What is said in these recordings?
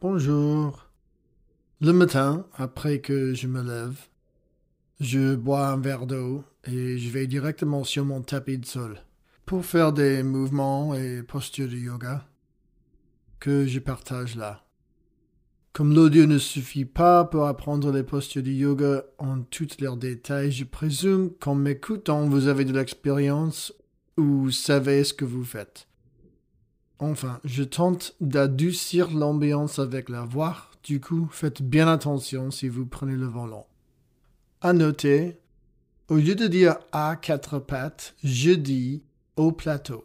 Bonjour. Le matin, après que je me lève, je bois un verre d'eau et je vais directement sur mon tapis de sol pour faire des mouvements et postures de yoga que je partage là. Comme l'audio ne suffit pas pour apprendre les postures de yoga en tous leurs détails, je présume qu'en m'écoutant, vous avez de l'expérience ou savez ce que vous faites. Enfin, je tente d'adoucir l'ambiance avec la voix, du coup, faites bien attention si vous prenez le volant. À noter, au lieu de dire à quatre pattes, je dis au plateau.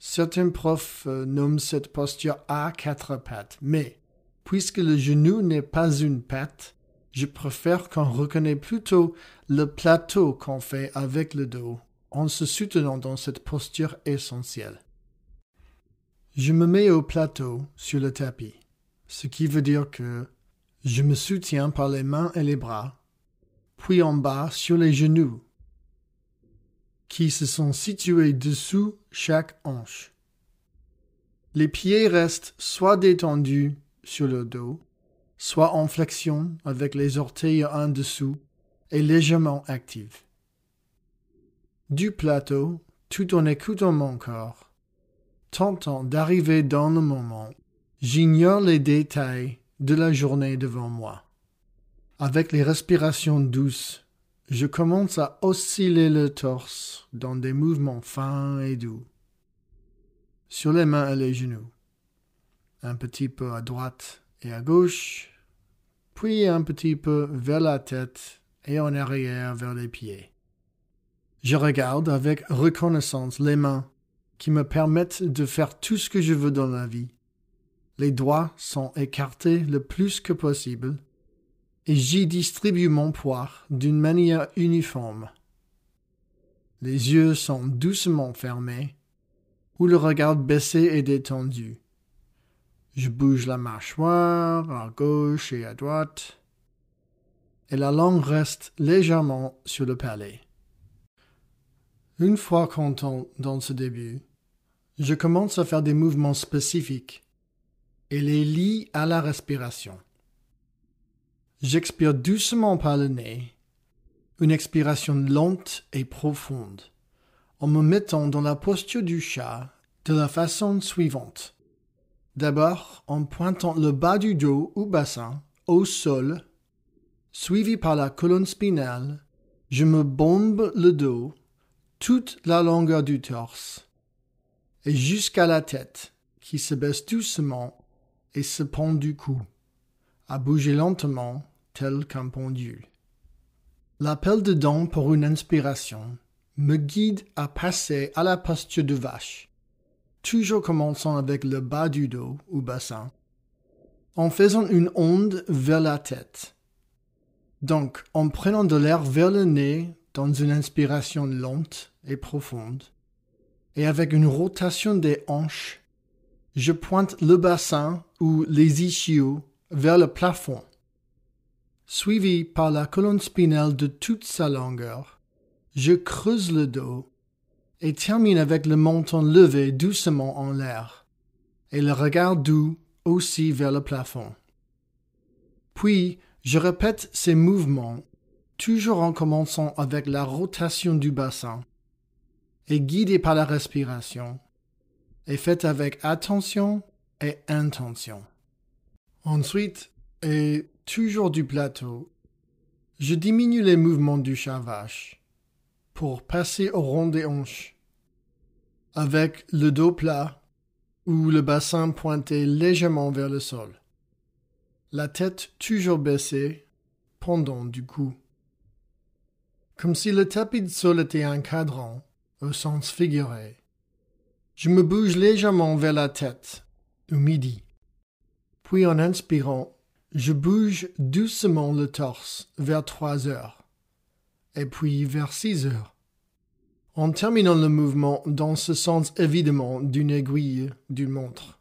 Certains profs euh, nomment cette posture à quatre pattes, mais puisque le genou n'est pas une patte, je préfère qu'on reconnaisse plutôt le plateau qu'on fait avec le dos en se soutenant dans cette posture essentielle. Je me mets au plateau sur le tapis, ce qui veut dire que je me soutiens par les mains et les bras, puis en bas sur les genoux, qui se sont situés dessous chaque hanche. Les pieds restent soit détendus sur le dos, soit en flexion avec les orteils en dessous et légèrement actifs. Du plateau, tout en écoutant mon corps, tentant d'arriver dans le moment, j'ignore les détails de la journée devant moi. Avec les respirations douces, je commence à osciller le torse dans des mouvements fins et doux, sur les mains et les genoux, un petit peu à droite et à gauche, puis un petit peu vers la tête et en arrière vers les pieds. Je regarde avec reconnaissance les mains qui me permettent de faire tout ce que je veux dans la vie. Les doigts sont écartés le plus que possible, et j'y distribue mon poids d'une manière uniforme. Les yeux sont doucement fermés, ou le regard baissé et détendu. Je bouge la mâchoire à gauche et à droite, et la langue reste légèrement sur le palais. Une fois content dans ce début, je commence à faire des mouvements spécifiques et les lie à la respiration. J'expire doucement par le nez, une expiration lente et profonde, en me mettant dans la posture du chat de la façon suivante. D'abord en pointant le bas du dos ou bassin au sol, suivi par la colonne spinale, je me bombe le dos toute la longueur du torse et jusqu'à la tête, qui se baisse doucement et se pend du cou, à bouger lentement, tel qu'un pendule. L'appel de dents pour une inspiration me guide à passer à la posture de vache, toujours commençant avec le bas du dos ou bassin, en faisant une onde vers la tête. Donc, en prenant de l'air vers le nez dans une inspiration lente et profonde, et avec une rotation des hanches, je pointe le bassin ou les ischios vers le plafond, suivi par la colonne spinale de toute sa longueur. Je creuse le dos et termine avec le menton levé doucement en l'air et le regard doux aussi vers le plafond. Puis, je répète ces mouvements, toujours en commençant avec la rotation du bassin est guidé par la respiration et fait avec attention et intention. Ensuite, et toujours du plateau, je diminue les mouvements du chat vache pour passer au rond des hanches, avec le dos plat ou le bassin pointé légèrement vers le sol, la tête toujours baissée pendant du cou. Comme si le tapis de sol était un cadran, au sens figuré. Je me bouge légèrement vers la tête, au midi. Puis en inspirant, je bouge doucement le torse vers trois heures, et puis vers six heures, en terminant le mouvement dans ce sens évidemment d'une aiguille d'une montre.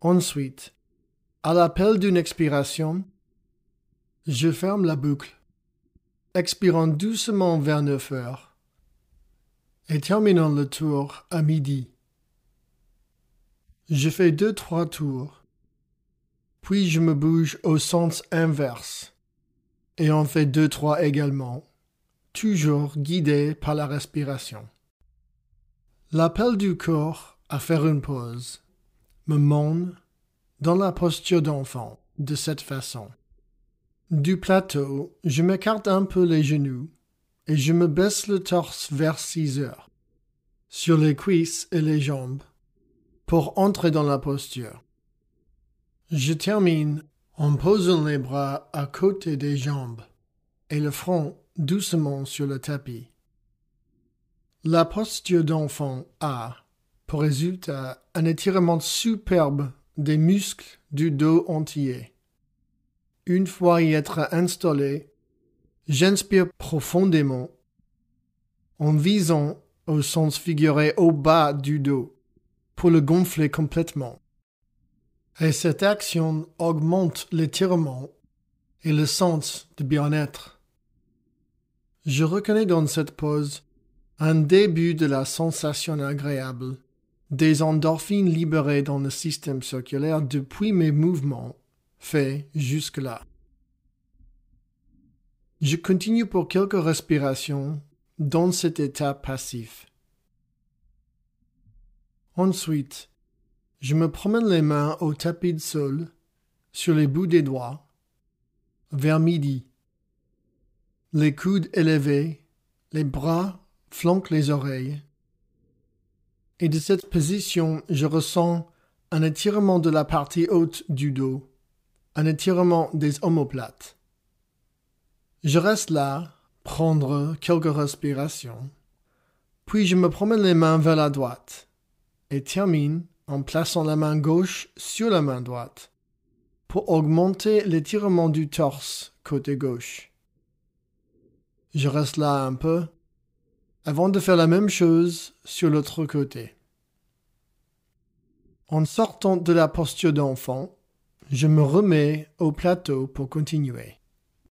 Ensuite, à l'appel d'une expiration, je ferme la boucle, expirant doucement vers neuf heures et terminant le tour à midi. Je fais deux trois tours Puis je me bouge au sens inverse et en fais deux trois également, toujours guidé par la respiration. L'appel du corps à faire une pause me mène dans la posture d'enfant de cette façon. Du plateau, je m'écarte un peu les genoux et je me baisse le torse vers six heures, sur les cuisses et les jambes, pour entrer dans la posture. Je termine en posant les bras à côté des jambes et le front doucement sur le tapis. La posture d'enfant a pour résultat un étirement superbe des muscles du dos entier. Une fois y être installé, j'inspire profondément en visant au sens figuré au bas du dos pour le gonfler complètement. Et cette action augmente l'étirement et le sens de bien-être. Je reconnais dans cette pause un début de la sensation agréable, des endorphines libérées dans le système circulaire depuis mes mouvements faits jusque-là. Je continue pour quelques respirations dans cet état passif. Ensuite, je me promène les mains au tapis de sol, sur les bouts des doigts, vers midi. Les coudes élevés, les bras flanquent les oreilles. Et de cette position, je ressens un étirement de la partie haute du dos, un étirement des omoplates. Je reste là, prendre quelques respirations, puis je me promène les mains vers la droite et termine en plaçant la main gauche sur la main droite pour augmenter l'étirement du torse côté gauche. Je reste là un peu avant de faire la même chose sur l'autre côté. En sortant de la posture d'enfant, je me remets au plateau pour continuer.